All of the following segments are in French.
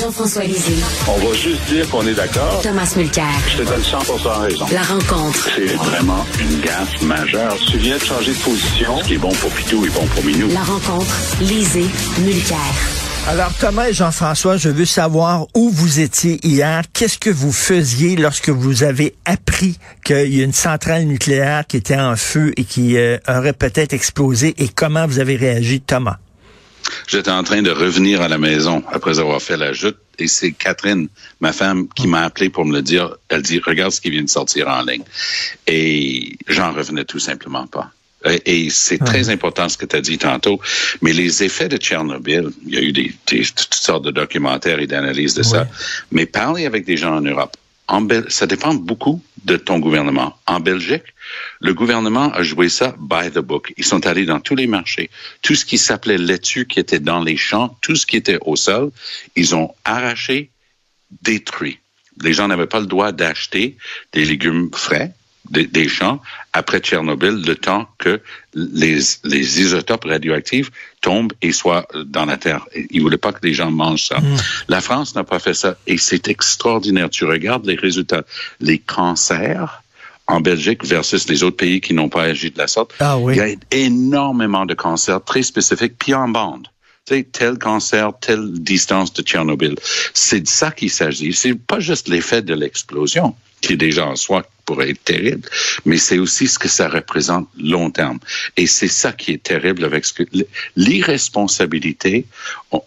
Jean-François Lisée. On va juste dire qu'on est d'accord. Thomas Mulcair. Je te donne 100% raison. La rencontre. C'est vraiment une gaffe majeure. Tu viens de changer de position. Ce qui est bon pour Pitou est bon pour Minou. La rencontre. Lisée. Mulcair. Alors Thomas et Jean-François, je veux savoir où vous étiez hier. Qu'est-ce que vous faisiez lorsque vous avez appris qu'il y a une centrale nucléaire qui était en feu et qui euh, aurait peut-être explosé? Et comment vous avez réagi, Thomas? J'étais en train de revenir à la maison après avoir fait la joute et c'est Catherine, ma femme, qui m'a appelé pour me le dire. Elle dit, regarde ce qui vient de sortir en ligne. Et j'en revenais tout simplement pas. Et c'est très important ce que tu as dit tantôt, mais les effets de Tchernobyl, il y a eu des, toutes sortes de documentaires et d'analyses de ça, mais parler avec des gens en Europe, en ça dépend beaucoup de ton gouvernement. En Belgique, le gouvernement a joué ça by the book. Ils sont allés dans tous les marchés. Tout ce qui s'appelait laitue qui était dans les champs, tout ce qui était au sol, ils ont arraché, détruit. Les gens n'avaient pas le droit d'acheter des légumes frais des, champs après Tchernobyl, le temps que les, les isotopes radioactifs tombent et soient dans la terre. Ils voulaient pas que les gens mangent ça. Mm. La France n'a pas fait ça et c'est extraordinaire. Tu regardes les résultats. Les cancers, en Belgique versus les autres pays qui n'ont pas agi de la sorte. Ah oui. Il y a énormément de cancers très spécifiques, puis en bande. Tu sais, tel cancer, telle distance de Tchernobyl. C'est de ça qu'il s'agit. C'est pas juste l'effet de l'explosion, qui est déjà en soi pourrait être terrible, mais c'est aussi ce que ça représente long terme. Et c'est ça qui est terrible avec ce que l'irresponsabilité.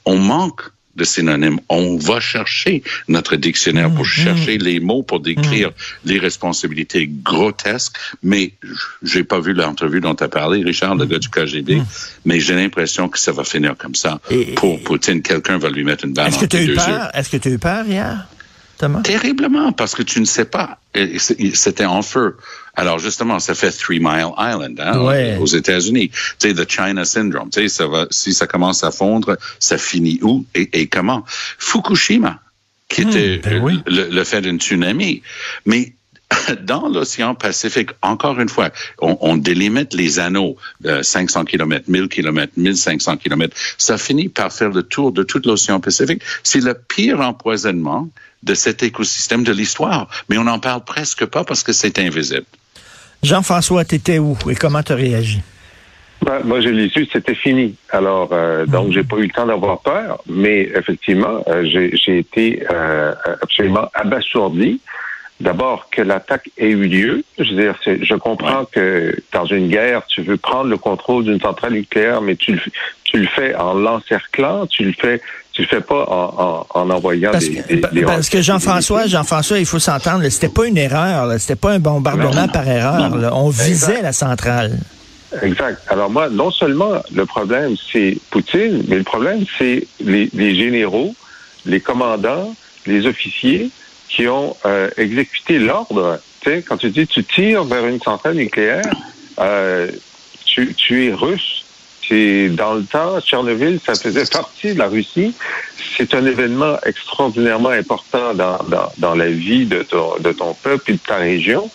On, manque de synonymes. On va chercher notre dictionnaire pour mm-hmm. chercher les mots pour décrire mm-hmm. l'irresponsabilité grotesque, mais j'ai pas vu l'entrevue dont tu as parlé, Richard, le gars du KGB, mm. mais j'ai l'impression que ça va finir comme ça. pour Poutine, quelqu'un va lui mettre une balle Est-ce que tu as eu peur? Est-ce que tu as eu peur hier? Terriblement, parce que tu ne sais pas. C'était en feu. Alors justement, ça fait Three Mile Island hein, aux États-Unis. Tu sais, the China Syndrome. Tu sais, ça va, si ça commence à fondre, ça finit où et, et comment? Fukushima, qui hmm, était ben le, fait d'une tsunami. Mais dans l'océan Pacifique, encore une fois, on, on délimite les anneaux de 500 km, 1000 km, 1500 km. Ça finit par faire le tour de tout l'océan Pacifique. C'est le pire empoisonnement de cet écosystème de l'histoire. Mais on n'en parle presque pas parce que c'est invisible. Jean-François, t'étais où et comment tu as réagi? Ben, moi, je l'ai su, c'était fini. Alors, euh, donc, mhm. j'ai pas eu le temps d'avoir peur, mais effectivement, euh, j'ai été euh, absolument abasourdi. D'abord, que l'attaque ait eu lieu. Je veux dire, je comprends que dans une guerre, tu veux prendre le contrôle d'une centrale nucléaire, mais tu le, tu le fais en l'encerclant, tu le fais tu le fais pas en, en, envoyant parce des, des, Parce que Jean-François, Jean-François, il faut s'entendre, c'était pas une erreur, c'était pas un bombardement par erreur. On visait la centrale. Exact. Alors moi, non seulement le problème, c'est Poutine, mais le problème, c'est les, les, généraux, les commandants, les officiers qui ont euh, exécuté l'ordre. Quand tu dis tu tires vers une centrale nucléaire, euh, tu, tu es russe c'est dans le temps, Tchernobyl, ça faisait partie de la Russie. C'est un événement extraordinairement important dans, dans, dans la vie de ton, de ton peuple et de ta région.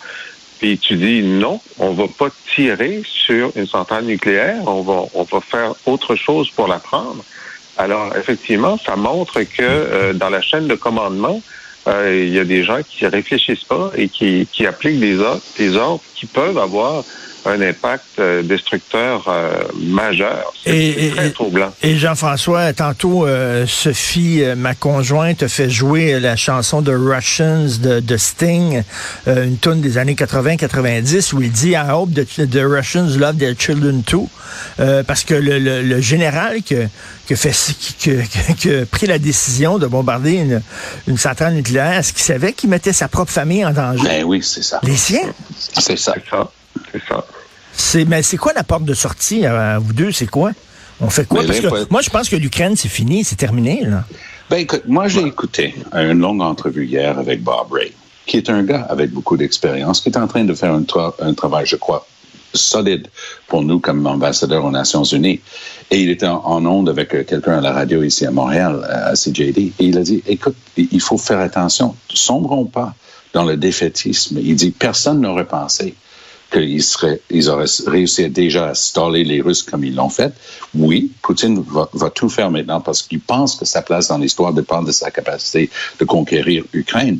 Puis tu dis non, on va pas tirer sur une centrale nucléaire, on va, on va faire autre chose pour la prendre. Alors effectivement, ça montre que euh, dans la chaîne de commandement, euh, il y a des gens qui réfléchissent pas et qui, qui appliquent des ordres, des ordres qui peuvent avoir un impact euh, destructeur euh, majeur. C'est très et- troublant. Et Jean-François, tantôt, euh, Sophie, euh, ma conjointe, a fait jouer la chanson de Russians de, de Sting, euh, une tune des années 80-90, où il dit I hope the Russians love their children too. Euh, parce que le, le- le général que fait, qui, qui a pris la décision de bombarder une, une centrale nucléaire, est-ce qu'il savait qu'il mettait sa propre famille en danger? Ben oui, c'est ça. Les siens? C'est ça. C'est ça. C'est ça. C'est, mais c'est quoi la porte de sortie à, à vous deux? C'est quoi? On fait quoi? Mais Parce que moi, je pense que l'Ukraine, c'est fini, c'est terminé, là. Ben écoute, moi j'ai écouté une longue entrevue hier avec Bob Ray, qui est un gars avec beaucoup d'expérience, qui est en train de faire un, tra- un travail, je crois, solide pour nous comme ambassadeur aux Nations Unies. Et il était en, en onde avec euh, quelqu'un à la radio ici à Montréal, euh, à CJD, et il a dit, écoute, il il faut faire attention, sombrons pas dans le défaitisme. Il dit, personne n'aurait pensé qu'ils seraient, ils auraient réussi déjà à staller les Russes comme ils l'ont fait. Oui, Poutine va, va tout faire maintenant parce qu'il pense que sa place dans l'histoire dépend de sa capacité de conquérir l'Ukraine.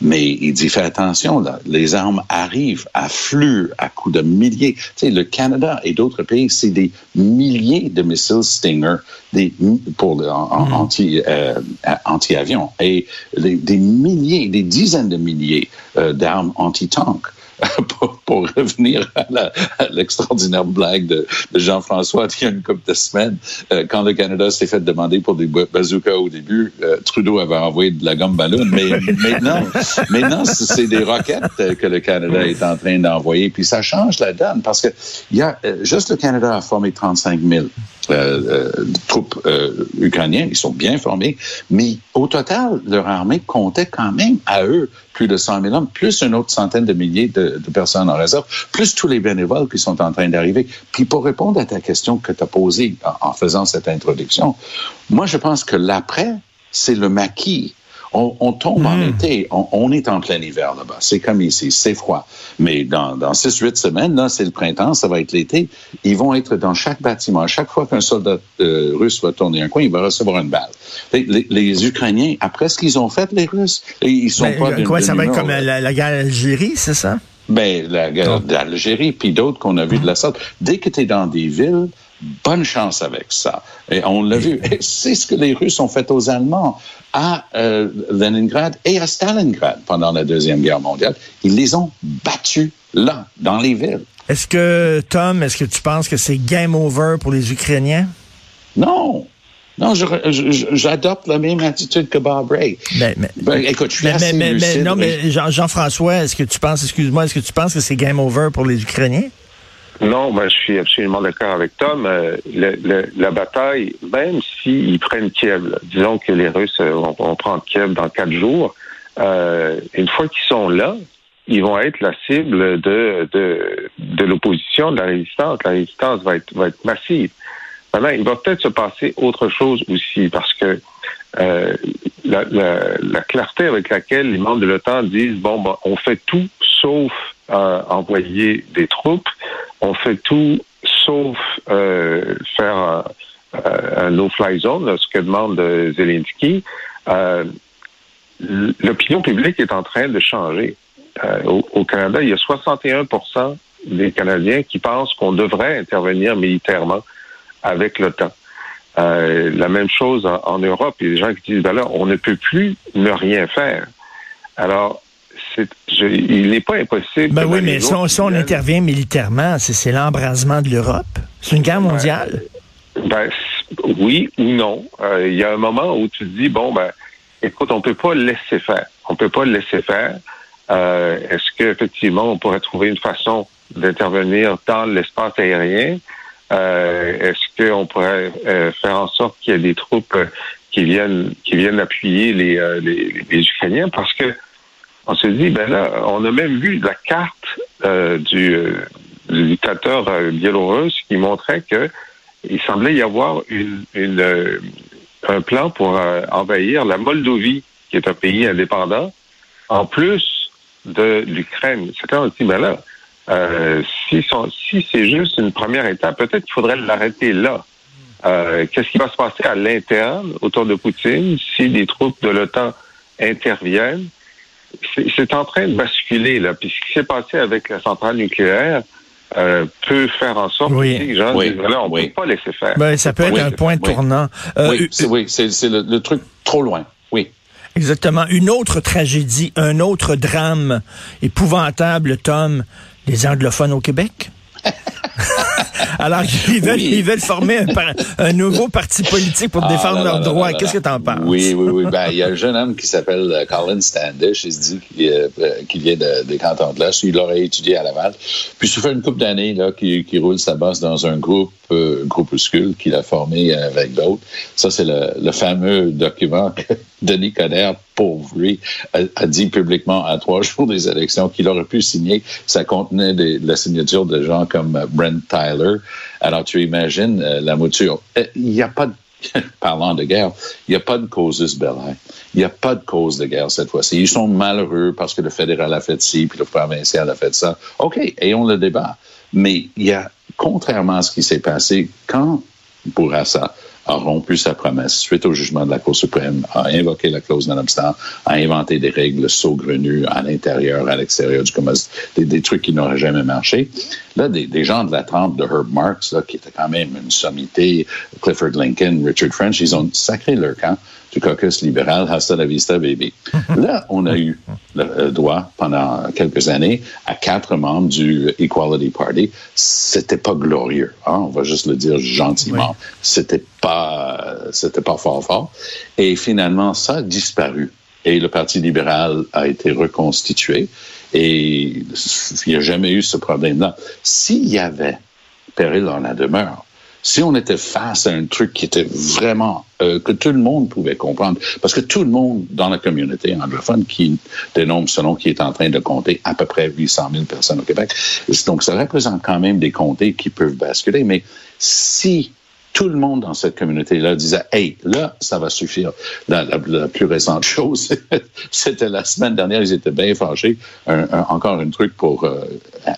Mais il dit, fais attention, là, les armes arrivent, affluent à coups de milliers. Tu sais, le Canada et d'autres pays, c'est des milliers de missiles Stinger des, pour le- en- en- anti, euh, anti-avion et les- des milliers, des dizaines de milliers euh, d'armes anti-tank. pour, pour revenir à l'extraordinaire blague de, de Jean-François il y a une couple de semaines, euh, quand le Canada s'est fait demander pour des ba- bazookas au début, euh, Trudeau avait envoyé de la gomme ballon, mais maintenant, maintenant c'est des roquettes que le Canada est en train d'envoyer, puis ça change la donne parce que il y a euh, juste le Canada a formé 35 000 euh, euh, troupes euh, ukrainiennes, ils sont bien formés, mais au total, leur armée comptait quand même à eux plus de 100 000 hommes, plus une autre centaine de milliers de, de personnes en réserve, plus tous les bénévoles qui sont en train d'arriver. Puis pour répondre à ta question que tu as posée en, en faisant cette introduction, moi je pense que l'après, c'est le maquis. On, on tombe en été, on, on est en plein hiver là-bas. C'est comme ici, c'est froid. Mais dans, dans 6-8 semaines, là, c'est le printemps, ça va être l'été. Ils vont être dans chaque bâtiment. Chaque fois qu'un soldat euh, russe va tourner un coin, il va recevoir une balle. Les, Ukrainiens, après ce qu'ils ont fait, les Russes, ils sont Ben, pas quoi, ça va être comme la guerre d'Algérie, c'est ça? Ben, la guerre d'Algérie, puis d'autres qu'on a vu de la sorte. Dès que tu es dans des villes, bonne chance avec ça. Et on l'a vu. C'est ce que les Russes ont fait aux Allemands à euh, Leningrad et à Stalingrad pendant la Deuxième Guerre mondiale. Ils les ont battus là, dans les villes. Est-ce que, Tom, est-ce que tu penses que c'est game over pour les Ukrainiens? Non. Non, j'adopte la même attitude que Bob Ray. Mais, Ben, écoute, je suis mais, assez mais, lucide. non, mais Jean- Jean-François, est-ce que tu penses, excuse-moi, est-ce que tu penses que c'est game over pour les Ukrainiens? Non, ben, je suis absolument d'accord avec Tom. Euh, le- le- la bataille, même s'ils prennent Kiev, disons que les Russes euh, vont, vont prendre Kiev dans quatre jours, euh, une fois qu'ils sont là, ils vont être la cible de, de, de l'opposition, de la résistance. La résistance va être, va être massive. Maintenant, il va peut-être se passer autre chose aussi, parce que euh, la, la- la clarté avec laquelle les membres de l'OTAN disent bon, ben, on fait tout sauf euh, envoyer des troupes, on fait tout sauf euh, faire un, no-fly zone, ce que demande euh, Zelensky. Euh, L'opinion publique est en train de changer. Au, Canada, il y a 61% des Canadiens qui pensent qu'on devrait intervenir militairement avec l'OTAN. La même chose en, en Europe. Il y a des gens qui disent, ben là, on ne peut plus ne rien faire. Alors, c'est, je, il n'est pas impossible. Ben oui, mais si on, si intervient militairement, c'est, c'est l'embrasement de l'Europe. C'est une guerre mondiale. Ben, oui ou non. Euh, Il y a un moment où tu te dis, bon, ben, écoute, on peut pas le laisser faire. On peut pas le laisser faire. Euh, Est-ce qu'effectivement, on pourrait trouver une façon d'intervenir dans l'espace aérien? Euh, Est-ce qu'on pourrait faire en sorte qu'il y ait des troupes qui viennent qui viennent appuyer les, les, les Ukrainiens? Parce que on se dit, ben là, on a même vu la carte euh, du, euh, du dictateur euh, biélorusse qui montrait que il semblait y avoir une, un plan pour envahir la Moldovie, qui est un pays indépendant, en plus de l'Ukraine. On se dit, ben là, si, si c'est juste une première étape, peut-être qu'il faudrait l'arrêter là. Qu'est-ce qui va se passer à l'interne autour de Poutine si des troupes de l'OTAN interviennent? C'est en train de basculer, là. Puis ce qui s'est passé avec la centrale nucléaire, euh, peut faire en sorte Oui. que les gens Oui. disent, voilà, on ne Oui. peut pas laisser faire. Ben, ça peut être Oui. un point Oui. tournant. Euh, oui, c'est, oui, c'est, c'est le, le truc trop loin. Oui. Exactement. Une autre tragédie, un autre drame épouvantable, Tom, les anglophones au Québec? Alors, ils veulent, Oui. ils veulent former un, nouveau parti politique pour Ah, défendre leurs droits. Qu'est-ce que tu en penses? Oui, oui, oui. Ben, il y a un jeune homme qui s'appelle euh, Colin Standish. Il se dit qu'il euh, qu'il vient de, des cantons de l'Est. Il aurait étudié à Laval. Puis, ça fait une couple d'années qu'il roule sa bosse dans un groupe, euh, groupuscule qu'il a formé avec d'autres. Ça, c'est le, le fameux document que Denis Coderre, pauvre lui, a, dit publiquement à trois jours des élections qu'il aurait pu signer. Ça contenait des- la signature de gens comme euh, Brent Tyler. Alors, tu imagines euh, la mouture. Euh, Il n'y a pas de parlant de guerre, il n'y a pas de causes belli. Il n'y a pas de cause de guerre cette fois-ci. Ils sont malheureux parce que le fédéral a fait ci, puis le provincial a fait ça. OK, ayons le débat. Mais il y a, contrairement à ce qui s'est passé, quand Bourassa a rompu sa promesse suite au jugement de la Cour suprême, a invoqué la clause non-obstant, a inventé des règles saugrenues à l'intérieur, à l'extérieur du commerce, des, trucs qui n'auraient jamais marché. Là, des, gens de la trempe de Herb là, qui était quand même une sommité, Clifford Lincoln, Richard French, ils ont sacré leur camp du caucus libéral, hasta la vista, baby. Là, on a eu le euh, droit pendant quelques années à quatre membres du Equality Party. C'était pas glorieux, hein, on va juste le dire gentiment. C'était pas, c'était pas fort fort. Et finalement, ça a disparu. Et le Parti libéral a été reconstitué. Et il n'y a jamais eu ce problème-là. S'il y avait péril en la demeure, si on était face à un truc qui était vraiment euh, que tout le monde pouvait comprendre, parce que tout le monde dans la communauté anglophone qui dénombre selon qui est en train de compter à peu près 800 000 personnes au Québec, donc ça représente quand même des comtés qui peuvent basculer. Mais si tout le monde dans cette communauté-là disait Hey, là, ça va suffire. La, la- la plus récente chose, c'était la semaine dernière, ils étaient bien fâchés. Un- un- encore un truc pour euh,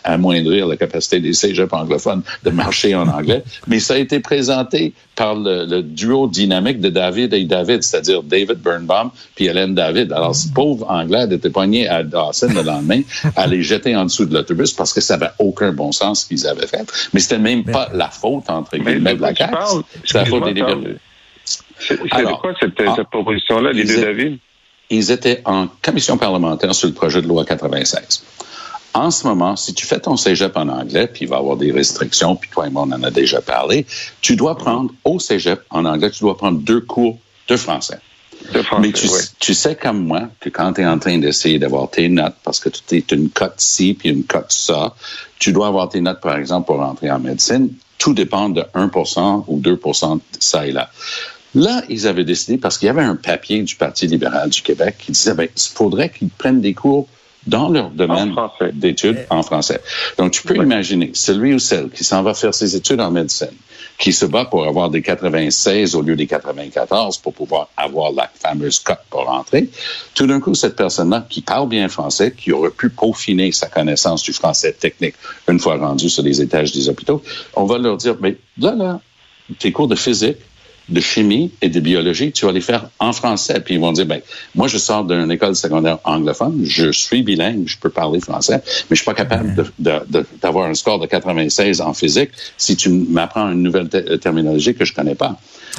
amoindrir la capacité des cégeps anglophones de marcher en anglais. Mais ça a été présenté par le, le duo dynamique de David et David, c'est-à-dire David Birnbaum puis Hélène David. Alors, ce pauvre Anglais était poigné à Dawson le lendemain à les jeter en dessous de l'autobus parce que ça n'avait aucun bon sens ce qu'ils avaient fait. Mais c'était même pas la faute, entre guillemets, de la C'est la faute des libéraux. C'est quoi cette, cette proposition-là, les deux David? ils étaient en commission parlementaire sur le projet de loi 96. En ce moment, si tu fais ton cégep en anglais, puis il va y avoir des restrictions, puis toi et moi, on en a déjà parlé, tu dois prendre au cégep en anglais, tu dois prendre deux cours de français. De français, Mais tu, oui. tu sais comme moi que quand tu es en train d'essayer d'avoir tes notes, parce que tu es une cote ci puis une cote ça, tu dois avoir tes notes, par exemple, pour rentrer en médecine. Tout dépend de 1 ou 2 de ça et là. Là, ils avaient décidé, parce qu'il y avait un papier du Parti libéral du Québec qui disait, ben, il faudrait qu'ils prennent des cours dans leur domaine d'études en français. Donc, tu peux imaginer celui ou celle qui s'en va faire ses études en médecine, qui se bat pour avoir des 96 au lieu des 94 pour pouvoir avoir la fameuse cote pour rentrer. Tout d'un coup, cette personne-là qui parle bien français, qui aurait pu peaufiner sa connaissance du français technique une fois rendu sur les étages des hôpitaux, on va leur dire, mais là, là, tes cours de physique, de chimie et de biologie, tu vas les faire en français. Puis ils vont dire, ben, moi, je sors d'une école secondaire anglophone, je suis bilingue, je peux parler français, mais je suis pas capable de- de- de- d'avoir un score de 96 en physique si tu m'apprends une nouvelle te- terminologie que je connais pas.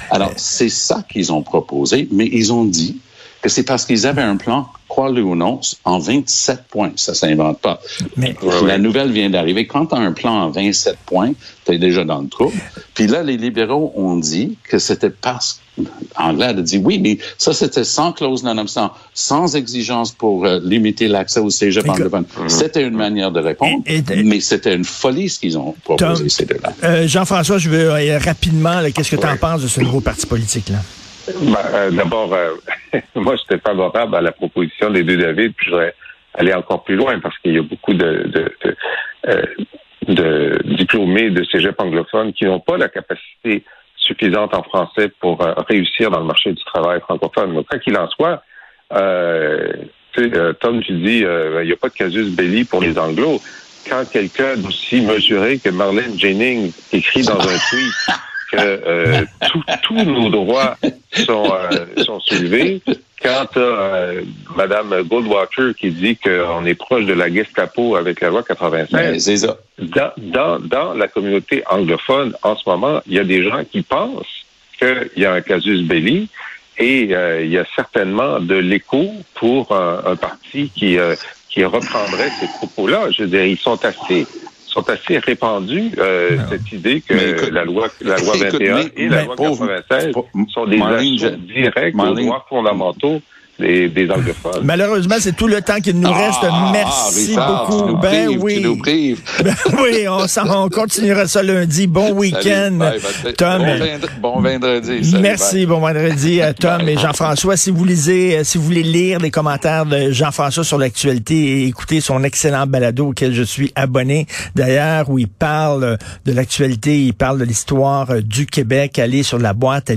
Alors, c'est ça qu'ils ont proposé, mais ils ont dit que c'est parce qu'ils avaient un plan, crois-le ou non, en 27 points. Ça s'invente pas. Mais- La nouvelle vient d'arriver. Quand tu as un plan en 27 points, tu es déjà dans le trou. Puis là, les libéraux ont dit que c'était parce Anglade a dit oui, mais ça, c'était sans clause non-obstant, sans exigence pour euh, limiter l'accès au cégep anglophone. C'était une manière de répondre, Et- et- mais c'était une folie ce qu'ils ont proposé, Tom, ces deux-là. Euh, Jean-François, je veux euh, rapidement, qu'est-ce que tu en penses de ce nouveau parti politique-là? Ben, euh, D'abord, euh, moi, j'étais favorable à la proposition des deux David, puis je voudrais aller encore plus loin parce qu'il y a beaucoup de, de, de, euh, de diplômés de cégep anglophones qui n'ont pas la capacité suffisante en français pour euh, réussir dans le marché du travail francophone. Donc, quoi qu'il en soit, euh, euh, Tom, tu dis, euh, il n'y a pas de casus belli pour les anglos. Quand quelqu'un d'aussi mesuré que Marlène Jennings écrit dans un tweet que euh, tous- tous nos droits sont, euh, sont soulevées. Quand euh, Mme Goldwater qui dit qu'on est proche de la Gestapo avec la loi 96, Ben, ça. dans, dans, dans la communauté anglophone, en ce moment, il y a des gens qui pensent qu'il y a un casus belli et euh, il y a certainement de l'écho pour un, un parti qui, euh, qui reprendrait ces propos-là. Je veux dire, ils sont assez sont assez répandus, euh, cette idée que écoute- la loi la loi écoute, 21 mais- et la loi pauvre- 96 pauvre- sont des je- directs aux droits fondamentaux des, des anglophones. Malheureusement, c'est tout le temps qu'il nous reste. Ah, Merci Richard, beaucoup. Tu nous ben prives, oui. Tu nous prives. Ben oui, on, on continuera ça lundi. Bon week-end. Tom. Bon, vendre- bon vendredi. Salut, Merci, bye. bon vendredi à Tom et Jean-François. Si vous lisez, euh, si vous voulez lire les commentaires de Jean-François sur l'actualité et écouter son excellent balado auquel je suis abonné, d'ailleurs, où il parle de l'actualité, il parle de l'histoire euh, du Québec, allez sur la boîte à